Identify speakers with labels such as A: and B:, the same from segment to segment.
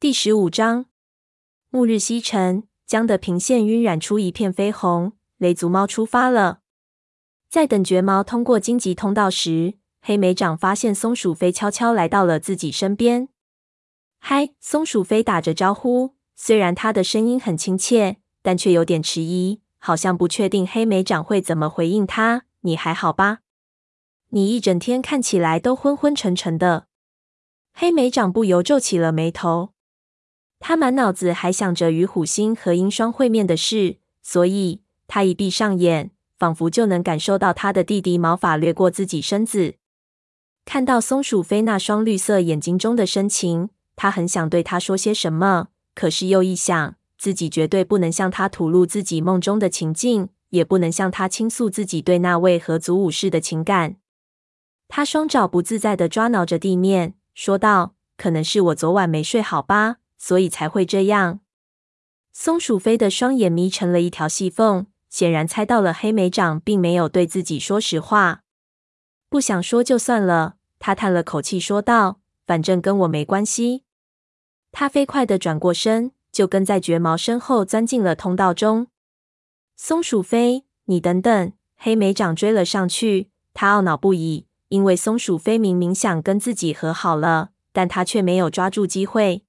A: 第十五章，暮日西沉，江的平线晕染出一片绯红。雷族猫出发了。在等绝毛通过荆棘通道时，黑莓长发现松鼠飞悄悄来到了自己身边。嗨，松鼠飞打着招呼，虽然它的声音很亲切，但却有点迟疑，好像不确定黑莓长会怎么回应它。你还好吧？你一整天看起来都昏昏沉沉的。黑莓长不由皱起了眉头。他满脑子还想着与虎星和鹰双会面的事，所以他一闭上眼，仿佛就能感受到他的弟弟毛发掠过自己身子。看到松鼠飞那双绿色眼睛中的深情，他很想对他说些什么，可是又一想，自己绝对不能向他吐露自己梦中的情境，也不能向他倾诉自己对那位合族武士的情感。他双爪不自在地抓挠着地面，说道：“可能是我昨晚没睡好吧。”所以才会这样。松鼠飞的双眼眯成了一条细缝，显然猜到了黑莓长并没有对自己说实话。不想说就算了，他叹了口气说道：“反正跟我没关系。”他飞快的转过身，就跟在绝毛身后钻进了通道中。松鼠飞，你等等！黑莓长追了上去，他懊恼不已，因为松鼠飞明明想跟自己和好了，但他却没有抓住机会。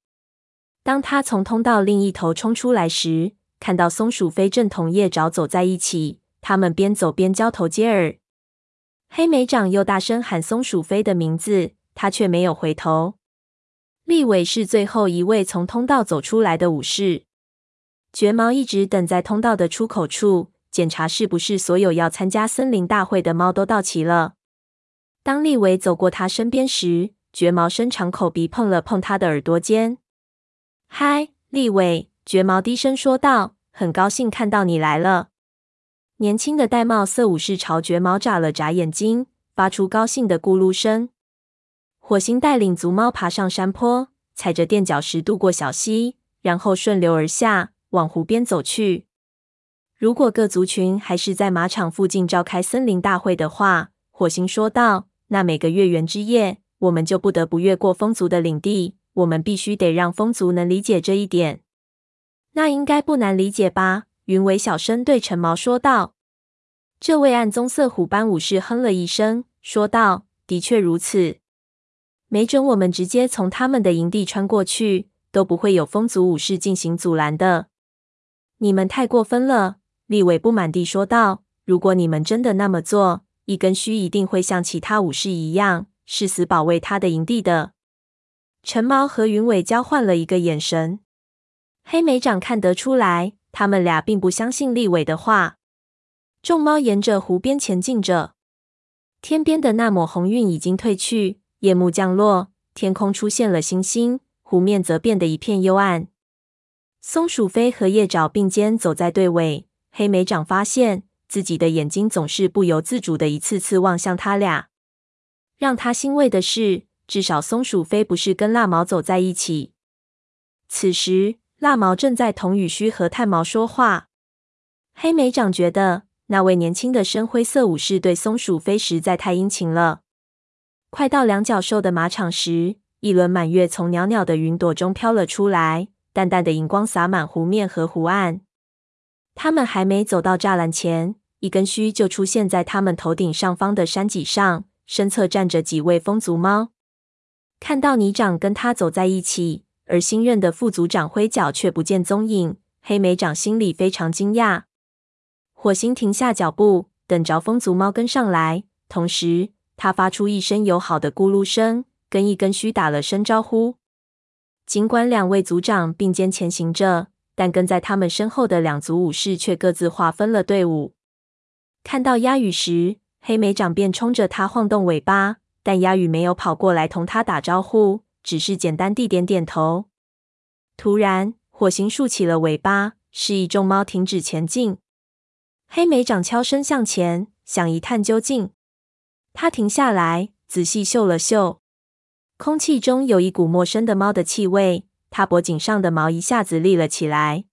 A: 当他从通道另一头冲出来时，看到松鼠飞正同叶爪走在一起，他们边走边交头接耳。黑莓长又大声喊松鼠飞的名字，他却没有回头。立伟是最后一位从通道走出来的武士。绝毛一直等在通道的出口处，检查是不是所有要参加森林大会的猫都到齐了。当立伟走过他身边时，绝毛伸长口鼻碰了碰他的耳朵尖。嗨，立伟！绝毛低声说道：“很高兴看到你来了。”年轻的玳瑁色武士朝绝毛眨了眨眼睛，发出高兴的咕噜声。火星带领族猫爬上山坡，踩着垫脚石渡过小溪，然后顺流而下，往湖边走去。如果各族群还是在马场附近召开森林大会的话，火星说道：“那每个月圆之夜，我们就不得不越过风族的领地。”我们必须得让风族能理解这一点。那应该不难理解吧？云尾小声对陈毛说道。这位暗棕色虎斑武士哼了一声，说道：“的确如此。没准我们直接从他们的营地穿过去，都不会有风族武士进行阻拦的。”你们太过分了，立伟不满地说道。如果你们真的那么做，一根须一定会像其他武士一样，誓死保卫他的营地的。陈毛和云尾交换了一个眼神，黑莓长看得出来，他们俩并不相信立伟的话。众猫沿着湖边前进着，天边的那抹红晕已经褪去，夜幕降落，天空出现了星星，湖面则变得一片幽暗。松鼠飞和叶爪并肩走在队尾，黑莓长发现自己的眼睛总是不由自主的一次次望向他俩，让他欣慰的是。至少松鼠飞不是跟蜡毛走在一起。此时，蜡毛正在同雨须和炭毛说话。黑莓长觉得那位年轻的深灰色武士对松鼠飞实在太殷勤了。快到两角兽的马场时，一轮满月从袅袅的云朵中飘了出来，淡淡的荧光洒满湖面和湖岸。他们还没走到栅栏前，一根须就出现在他们头顶上方的山脊上，身侧站着几位风族猫。看到泥长跟他走在一起，而新任的副族长灰角却不见踪影，黑莓长心里非常惊讶。火星停下脚步，等着风族猫跟上来，同时他发出一声友好的咕噜声，跟一根须打了声招呼。尽管两位族长并肩前行着，但跟在他们身后的两族武士却各自划分了队伍。看到鸦羽时，黑莓长便冲着他晃动尾巴。但鸦羽没有跑过来同他打招呼，只是简单地点点头。突然，火星竖起了尾巴，示意众猫停止前进。黑莓长悄声向前，想一探究竟。他停下来，仔细嗅了嗅，空气中有一股陌生的猫的气味。他脖颈上的毛一下子立了起来。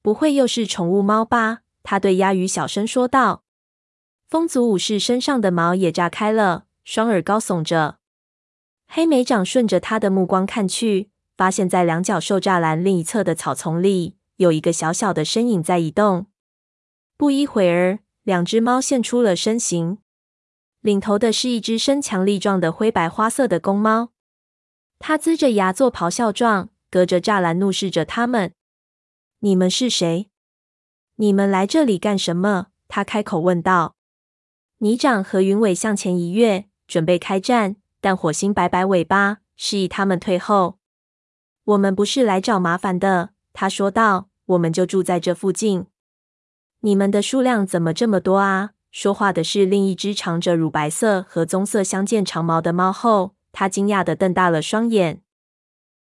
A: 不会又是宠物猫吧？他对鸭羽小声说道。风族武士身上的毛也炸开了。双耳高耸着，黑莓长顺着他的目光看去，发现在两角兽栅栏另一侧的草丛里有一个小小的身影在移动。不一会儿，两只猫现出了身形，领头的是一只身强力壮的灰白花色的公猫，它龇着牙做咆哮状，隔着栅栏怒视着他们。“你们是谁？你们来这里干什么？”他开口问道。泥掌和云尾向前一跃，准备开战，但火星摆摆尾巴，示意他们退后。“我们不是来找麻烦的。”他说道，“我们就住在这附近。”“你们的数量怎么这么多啊？”说话的是另一只长着乳白色和棕色相间长毛的猫后，他惊讶地瞪大了双眼。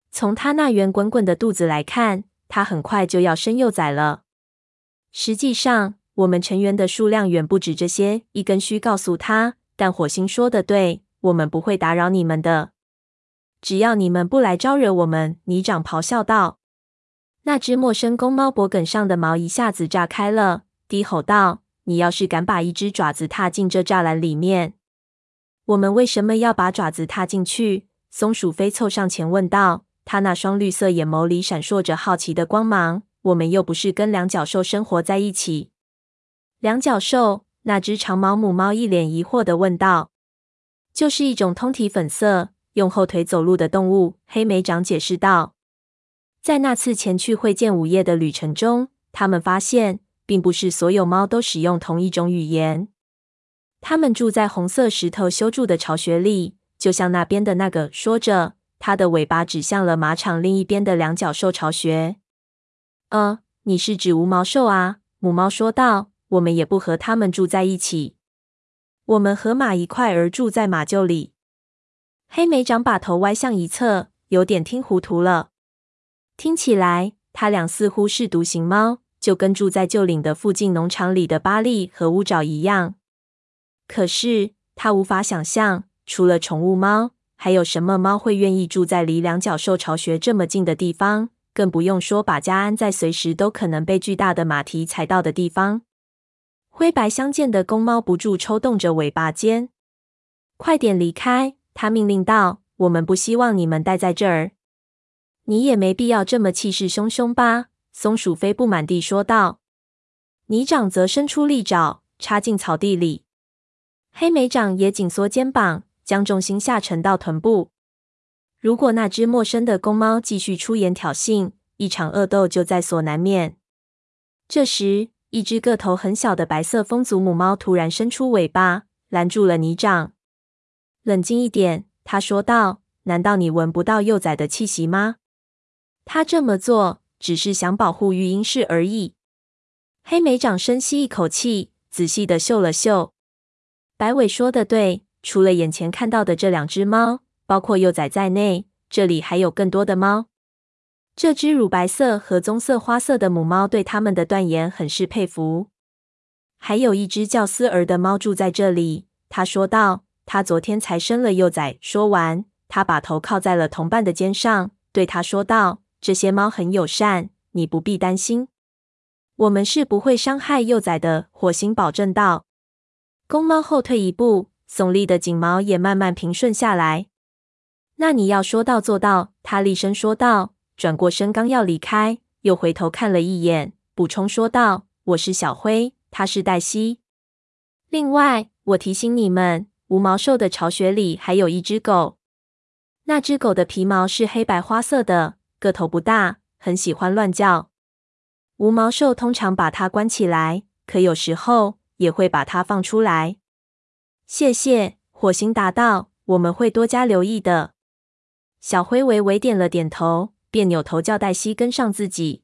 A: 从他那圆滚滚的肚子来看，他很快就要生幼崽了。实际上，我们成员的数量远不止这些。一根须告诉他，但火星说的对，我们不会打扰你们的，只要你们不来招惹我们。泥掌咆哮道。那只陌生公猫脖梗上的毛一下子炸开了，低吼道：“你要是敢把一只爪子踏进这栅栏里面，我们为什么要把爪子踏进去？”松鼠飞凑上前问道。他那双绿色眼眸里闪烁着好奇的光芒。我们又不是跟两脚兽生活在一起。两脚兽？那只长毛母猫一脸疑惑地问道。就是一种通体粉色、用后腿走路的动物。黑莓长解释道。在那次前去会见午夜的旅程中，他们发现，并不是所有猫都使用同一种语言。他们住在红色石头修筑的巢穴里，就像那边的那个。说着。它的尾巴指向了马场另一边的两角兽巢穴。呃，你是指无毛兽啊？母猫说道。我们也不和它们住在一起。我们和马一块儿住在马厩里。黑莓长把头歪向一侧，有点听糊涂了。听起来，他俩似乎是独行猫，就跟住在旧领的附近农场里的巴利和乌爪一样。可是，他无法想象，除了宠物猫。还有什么猫会愿意住在离两脚兽巢穴这么近的地方？更不用说把家安在随时都可能被巨大的马蹄踩到的地方。灰白相间的公猫不住抽动着尾巴尖。快点离开！他命令道：“我们不希望你们待在这儿。”你也没必要这么气势汹汹吧？松鼠飞不满地说道。泥掌则伸出利爪，插进草地里。黑莓掌也紧缩肩膀。将重心下沉到臀部。如果那只陌生的公猫继续出言挑衅，一场恶斗就在所难免。这时，一只个头很小的白色风族母猫突然伸出尾巴，拦住了泥掌。冷静一点，他说道：“难道你闻不到幼崽的气息吗？”他这么做只是想保护育婴室而已。黑莓掌深吸一口气，仔细的嗅了嗅。白尾说的对。除了眼前看到的这两只猫，包括幼崽在内，这里还有更多的猫。这只乳白色和棕色花色的母猫对他们的断言很是佩服。还有一只叫思儿的猫住在这里，他说道。他昨天才生了幼崽。说完，他把头靠在了同伴的肩上，对他说道：“这些猫很友善，你不必担心，我们是不会伤害幼崽的。”火星保证道。公猫后退一步。耸立的颈毛也慢慢平顺下来。那你要说到做到，他厉声说道。转过身刚要离开，又回头看了一眼，补充说道：“我是小灰，他是黛西。另外，我提醒你们，无毛兽的巢穴里还有一只狗。那只狗的皮毛是黑白花色的，个头不大，很喜欢乱叫。无毛兽通常把它关起来，可有时候也会把它放出来。”谢谢，火星答道：“我们会多加留意的。”小灰微微点了点头，便扭头叫黛西跟上自己。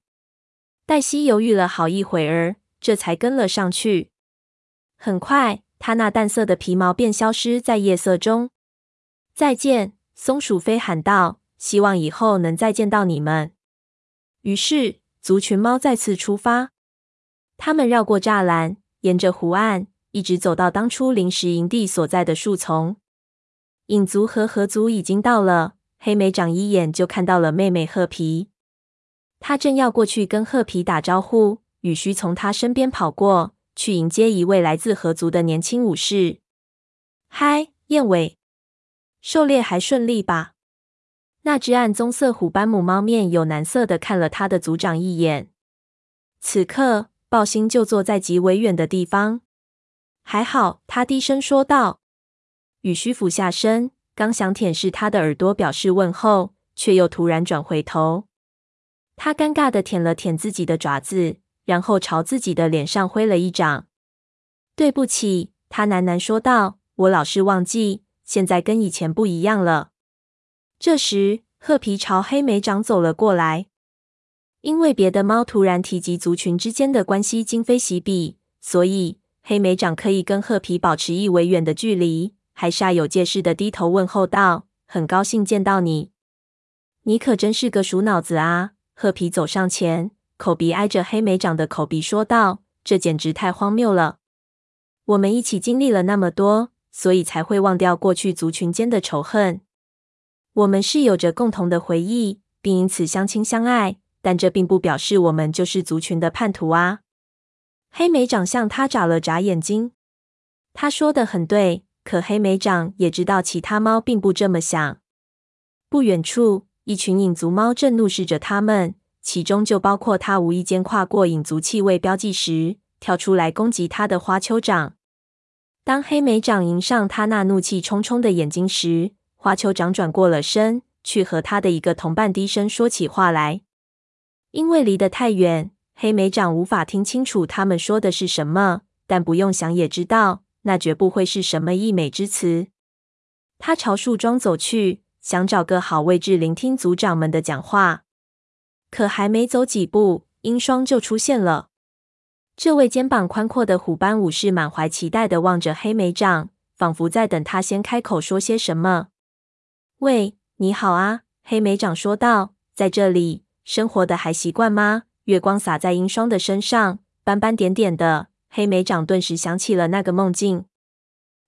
A: 黛西犹豫了好一会儿，这才跟了上去。很快，她那淡色的皮毛便消失在夜色中。再见，松鼠飞喊道：“希望以后能再见到你们。”于是，族群猫再次出发。他们绕过栅栏，沿着湖岸。一直走到当初临时营地所在的树丛，影族和河族已经到了。黑莓长一眼就看到了妹妹褐皮，他正要过去跟褐皮打招呼，雨须从他身边跑过去迎接一位来自河族的年轻武士。嗨，燕尾，狩猎还顺利吧？那只暗棕色虎斑母猫面有难色的看了他的族长一眼。此刻，豹星就坐在极为远的地方。还好，他低声说道。雨须俯下身，刚想舔舐他的耳朵表示问候，却又突然转回头。他尴尬的舔了舔自己的爪子，然后朝自己的脸上挥了一掌。对不起，他喃喃说道。我老是忘记，现在跟以前不一样了。这时，褐皮朝黑莓长走了过来。因为别的猫突然提及族群之间的关系今非昔比，所以黑莓长可以跟褐皮保持一围远的距离，还煞有介事的低头问候道：“很高兴见到你，你可真是个鼠脑子啊！”褐皮走上前，口鼻挨着黑莓长的口鼻说道：“这简直太荒谬了！我们一起经历了那么多。”所以才会忘掉过去族群间的仇恨。我们是有着共同的回忆，并因此相亲相爱，但这并不表示我们就是族群的叛徒啊！黑莓长向他眨了眨眼睛。他说的很对，可黑莓长也知道其他猫并不这么想。不远处，一群影族猫正怒视着他们，其中就包括他无意间跨过影族气味标记时跳出来攻击他的花丘长。当黑莓长迎上他那怒气冲冲的眼睛时，花丘长转过了身，去和他的一个同伴低声说起话来。因为离得太远，黑莓长无法听清楚他们说的是什么，但不用想也知道，那绝不会是什么溢美之词。他朝树桩走去，想找个好位置聆听族长们的讲话。可还没走几步，鹰双就出现了。这位肩膀宽阔的虎斑武士满怀期待地望着黑莓长，仿佛在等他先开口说些什么。“喂，你好啊！”黑莓长说道，“在这里生活的还习惯吗？”月光洒在鹰双的身上，斑斑点点的。黑莓长顿时想起了那个梦境。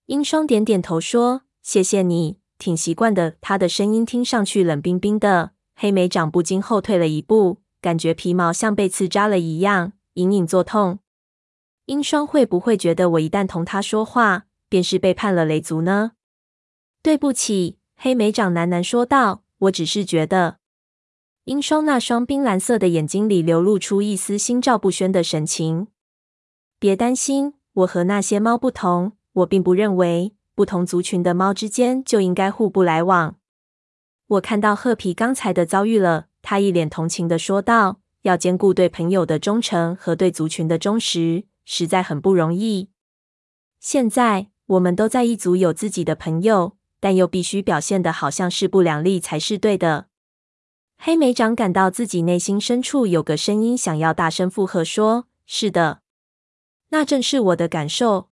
A: 英霜点点头说：“谢谢你，挺习惯的。”他的声音听上去冷冰冰的。黑莓长不禁后退了一步，感觉皮毛像被刺扎了一样。隐隐作痛，英霜会不会觉得我一旦同他说话，便是背叛了雷族呢？对不起，黑莓长喃喃说道。我只是觉得，英霜那双冰蓝色的眼睛里流露出一丝心照不宣的神情。别担心，我和那些猫不同，我并不认为不同族群的猫之间就应该互不来往。我看到褐皮刚才的遭遇了，他一脸同情地说道。要兼顾对朋友的忠诚和对族群的忠实，实在很不容易。现在我们都在一族有自己的朋友，但又必须表现得好像势不两立才是对的。黑莓长感到自己内心深处有个声音想要大声附和说：“是的，那正是我的感受。”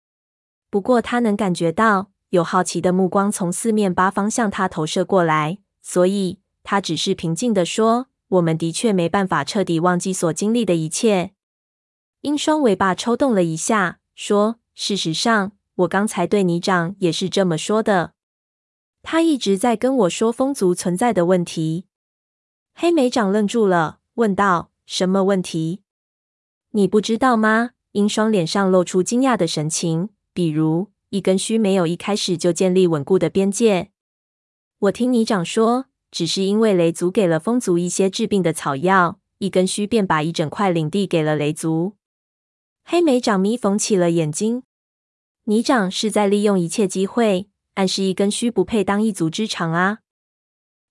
A: 不过他能感觉到有好奇的目光从四面八方向他投射过来，所以他只是平静地说。我们的确没办法彻底忘记所经历的一切。鹰双尾巴抽动了一下，说：“事实上，我刚才对你长也是这么说的。他一直在跟我说风族存在的问题。”黑莓长愣住了，问道：“什么问题？你不知道吗？”鹰双脸上露出惊讶的神情，比如一根须没有一开始就建立稳固的边界。我听你长说。只是因为雷族给了风族一些治病的草药，一根须便把一整块领地给了雷族。黑莓长眯缝起了眼睛，你长是在利用一切机会，暗示一根须不配当一族之长啊。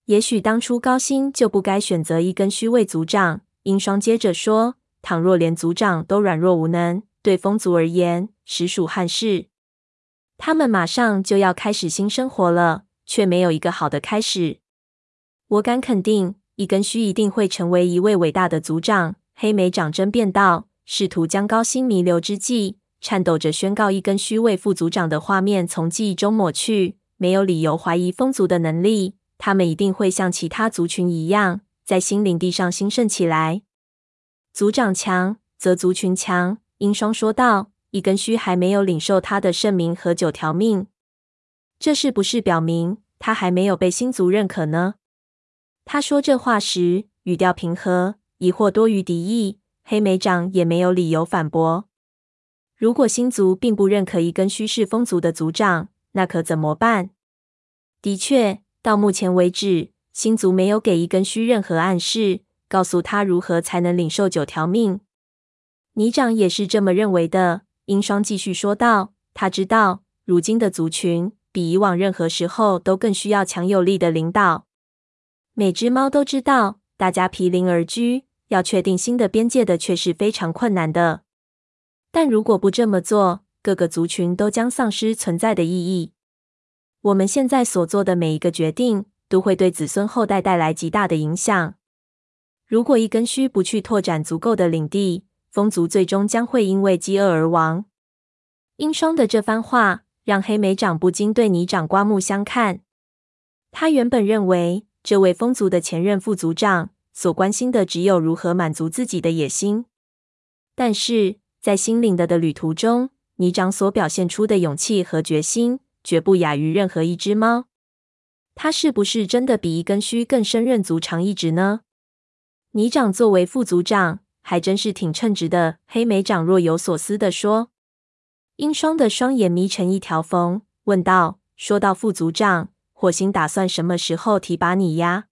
A: 也许当初高星就不该选择一根须为族长。英双接着说：“倘若连族长都软弱无能，对风族而言实属憾事。他们马上就要开始新生活了，却没有一个好的开始。”我敢肯定，一根须一定会成为一位伟大的族长。黑莓长争辩道，试图将高星弥留之际，颤抖着宣告一根须为副族长的画面从记忆中抹去。没有理由怀疑风族的能力，他们一定会像其他族群一样，在新领地上兴盛起来。族长强，则族群强。鹰双说道，一根须还没有领受他的圣名和九条命，这是不是表明他还没有被新族认可呢？他说这话时语调平和，疑惑多于敌意。黑莓长也没有理由反驳。如果新族并不认可一根须是风族的族长，那可怎么办？的确，到目前为止，星族没有给一根须任何暗示，告诉他如何才能领受九条命。泥长也是这么认为的。鹰双继续说道：“他知道，如今的族群比以往任何时候都更需要强有力的领导。每只猫都知道，大家毗邻而居，要确定新的边界的确是非常困难的。但如果不这么做，各个族群都将丧失存在的意义。我们现在所做的每一个决定，都会对子孙后代带来极大的影响。如果一根须不去拓展足够的领地，风族最终将会因为饥饿而亡。鹰双的这番话让黑莓长不禁对泥长刮目相看。他原本认为，这位风族的前任副族长所关心的只有如何满足自己的野心。但是在心灵的的旅途中，泥长所表现出的勇气和决心，绝不亚于任何一只猫。他是不是真的比一根须更胜任族长一职呢？你长作为副族长。还真是挺称职的。黑莓长若有所思地说。鹰双的双眼眯成一条缝，问道：“说到副族长，火星打算什么时候提拔你呀？”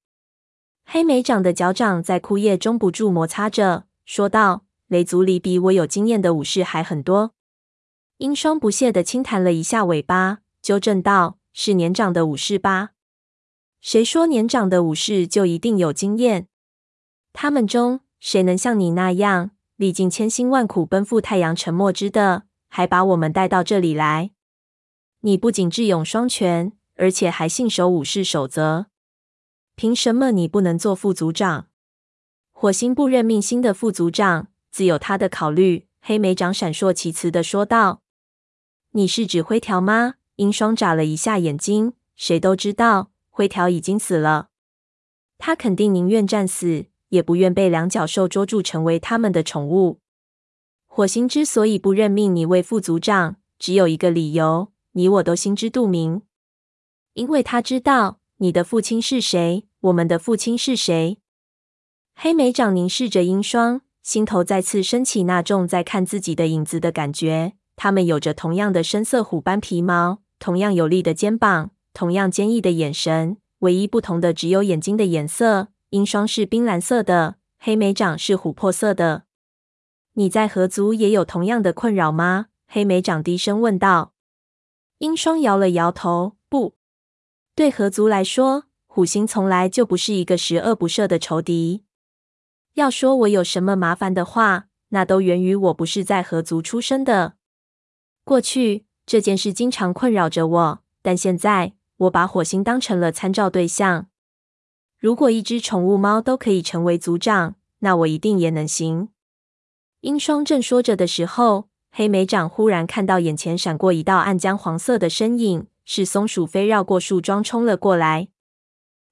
A: 黑莓长的脚掌在枯叶中不住摩擦着，说道：“雷族里比我有经验的武士还很多。”鹰双不屑地轻弹了一下尾巴，纠正道：“是年长的武士吧？谁说年长的武士就一定有经验？他们中……”谁能像你那样历尽千辛万苦奔赴太阳沉没之的，还把我们带到这里来？你不仅智勇双全，而且还信守武士守则。凭什么你不能做副组长？火星部任命新的副组长，自有他的考虑。黑莓长闪烁其词的说道：“你是指灰条吗？”鹰双眨了一下眼睛。谁都知道灰条已经死了，他肯定宁愿战死。也不愿被两脚兽捉住，成为他们的宠物。火星之所以不任命你为副族长，只有一个理由，你我都心知肚明。因为他知道你的父亲是谁，我们的父亲是谁。黑莓长凝视着鹰霜，心头再次升起那种在看自己的影子的感觉。他们有着同样的深色虎斑皮毛，同样有力的肩膀，同样坚毅的眼神，唯一不同的只有眼睛的颜色。鹰霜是冰蓝色的，黑莓长是琥珀色的。你在河族也有同样的困扰吗？黑莓长低声问道。鹰霜摇了摇头，不，对河族来说，虎星从来就不是一个十恶不赦的仇敌。要说我有什么麻烦的话，那都源于我不是在河族出生的。过去这件事经常困扰着我，但现在我把火星当成了参照对象。如果一只宠物猫都可以成为族长，那我一定也能行。英双正说着的时候，黑莓长忽然看到眼前闪过一道暗浆黄色的身影，是松鼠飞绕过树桩冲了过来。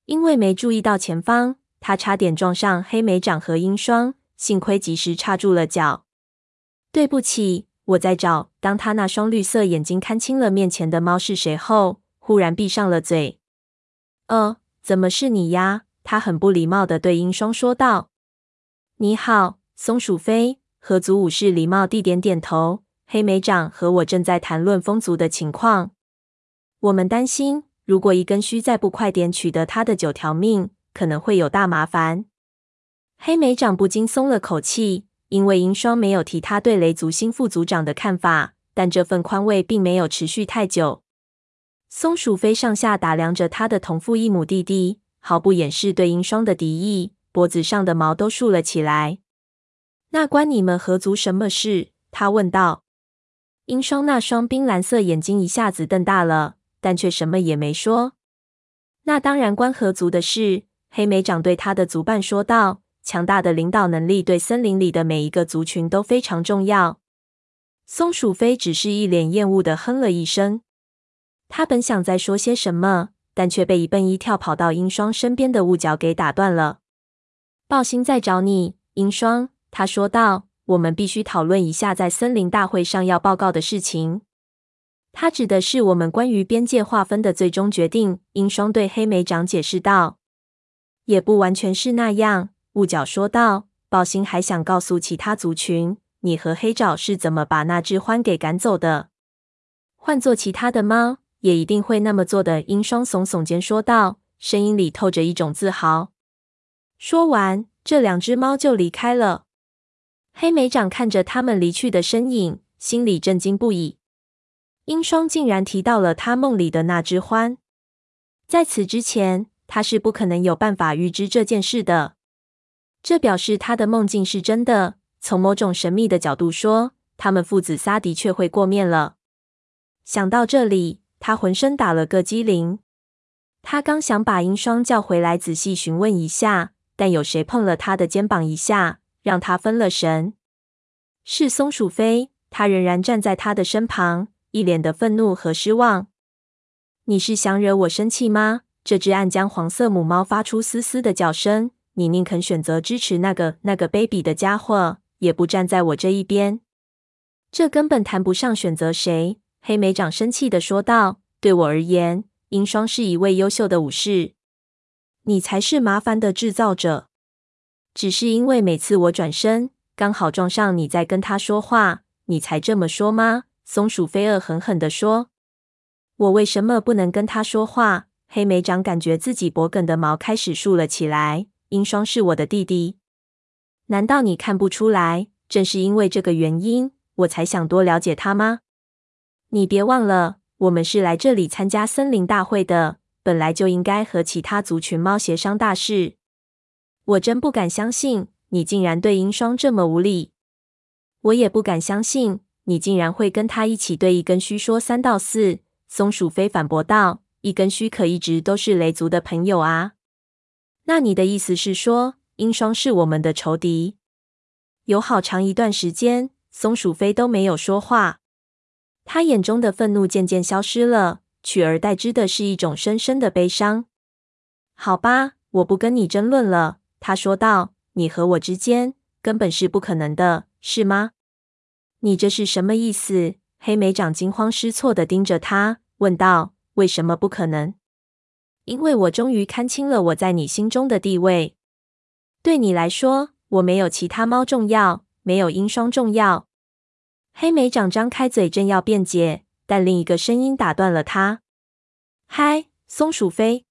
A: 因为没注意到前方，他差点撞上黑莓长和英双，幸亏及时刹住了脚。对不起，我在找。当他那双绿色眼睛看清了面前的猫是谁后，忽然闭上了嘴。呃。怎么是你呀？他很不礼貌地对鹰双说道：“你好，松鼠飞。”河族武士礼貌地点点头。黑莓长和我正在谈论风族的情况。我们担心，如果一根须再不快点取得他的九条命，可能会有大麻烦。黑莓长不禁松了口气，因为鹰双没有提他对雷族新副族长的看法，但这份宽慰并没有持续太久。松鼠飞上下打量着他的同父异母弟弟，毫不掩饰对鹰双的敌意，脖子上的毛都竖了起来。那关你们河族什么事？他问道。鹰双那双冰蓝色眼睛一下子瞪大了，但却什么也没说。那当然关河族的事。黑莓长对他的族伴说道：“强大的领导能力对森林里的每一个族群都非常重要。”松鼠飞只是一脸厌恶的哼了一声。他本想再说些什么，但却被一蹦一跳跑到英双身边的雾角给打断了。豹星在找你，英双。他说道：“我们必须讨论一下在森林大会上要报告的事情。”他指的是我们关于边界划分的最终决定。英双对黑莓长解释道：“也不完全是那样。”雾角说道：“豹星还想告诉其他族群，你和黑爪是怎么把那只獾给赶走的。换做其他的猫。”也一定会那么做的。英双耸耸肩说道：“声音里透着一种自豪。说完，这两只猫就离开了。黑莓长看着他们离去的身影，心里震惊不已。英双竟然提到了他梦里的那只獾，在此之前，他是不可能有办法预知这件事的。这表示他的梦境是真的。从某种神秘的角度说，他们父子仨的确会过面了。想到这里，他浑身打了个激灵。他刚想把英双叫回来，仔细询问一下，但有谁碰了他的肩膀一下，让他分了神。是松鼠飞，他仍然站在他的身旁，一脸的愤怒和失望。你是想惹我生气吗？这只暗浆黄色母猫发出嘶嘶的叫声。你宁肯选择支持那个那个卑鄙的家伙，也不站在我这一边。这根本谈不上选择谁。黑莓长生气的说道：“对我而言，英双是一位优秀的武士，你才是麻烦的制造者。只是因为每次我转身刚好撞上你在跟他说话，你才这么说吗？”松鼠飞蛾狠狠地说：“我为什么不能跟他说话？”黑莓长感觉自己脖梗的毛开始竖了起来。英双是我的弟弟，难道你看不出来？正是因为这个原因，我才想多了解他吗？你别忘了，我们是来这里参加森林大会的，本来就应该和其他族群猫协商大事。我真不敢相信你竟然对鹰双这么无礼，我也不敢相信你竟然会跟他一起对一根须说三道四。松鼠飞反驳道：“一根须可一直都是雷族的朋友啊。”那你的意思是说，鹰双是我们的仇敌？有好长一段时间，松鼠飞都没有说话。他眼中的愤怒渐渐消失了，取而代之的是一种深深的悲伤。好吧，我不跟你争论了，他说道。你和我之间根本是不可能的，是吗？你这是什么意思？黑莓长惊慌失措地盯着他，问道：“为什么不可能？”因为我终于看清了我在你心中的地位。对你来说，我没有其他猫重要，没有鹰双重要。黑莓长张开嘴，正要辩解，但另一个声音打断了他：“嗨，松鼠飞，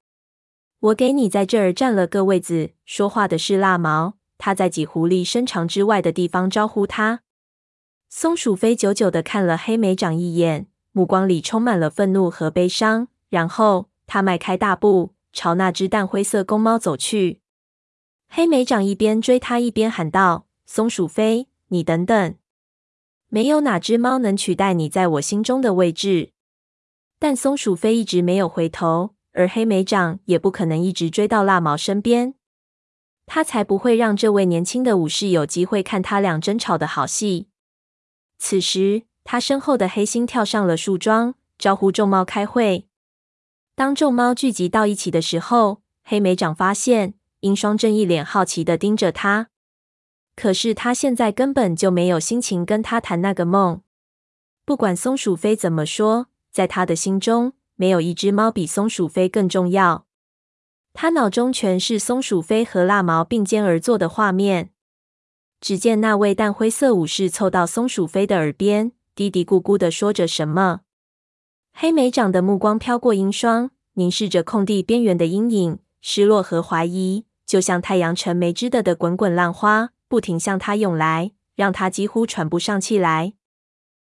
A: 我给你在这儿占了个位子。”说话的是蜡毛，他在几狐狸身长之外的地方招呼他。松鼠飞久久地看了黑莓长一眼，目光里充满了愤怒和悲伤，然后他迈开大步朝那只淡灰色公猫走去。黑莓长一边追他，一边喊道：“松鼠飞，你等等！”没有哪只猫能取代你在我心中的位置，但松鼠飞一直没有回头，而黑莓长也不可能一直追到蜡毛身边。他才不会让这位年轻的武士有机会看他俩争吵的好戏。此时，他身后的黑心跳上了树桩，招呼众猫开会。当众猫聚集到一起的时候，黑莓长发现鹰双正一脸好奇地盯着他。可是他现在根本就没有心情跟他谈那个梦。不管松鼠飞怎么说，在他的心中，没有一只猫比松鼠飞更重要。他脑中全是松鼠飞和蜡毛并肩而坐的画面。只见那位淡灰色武士凑到松鼠飞的耳边，嘀嘀咕咕地说着什么。黑莓长的目光飘过鹰双，凝视着空地边缘的阴影，失落和怀疑，就像太阳沉没之的的滚滚浪花。不停向他涌来，让他几乎喘不上气来。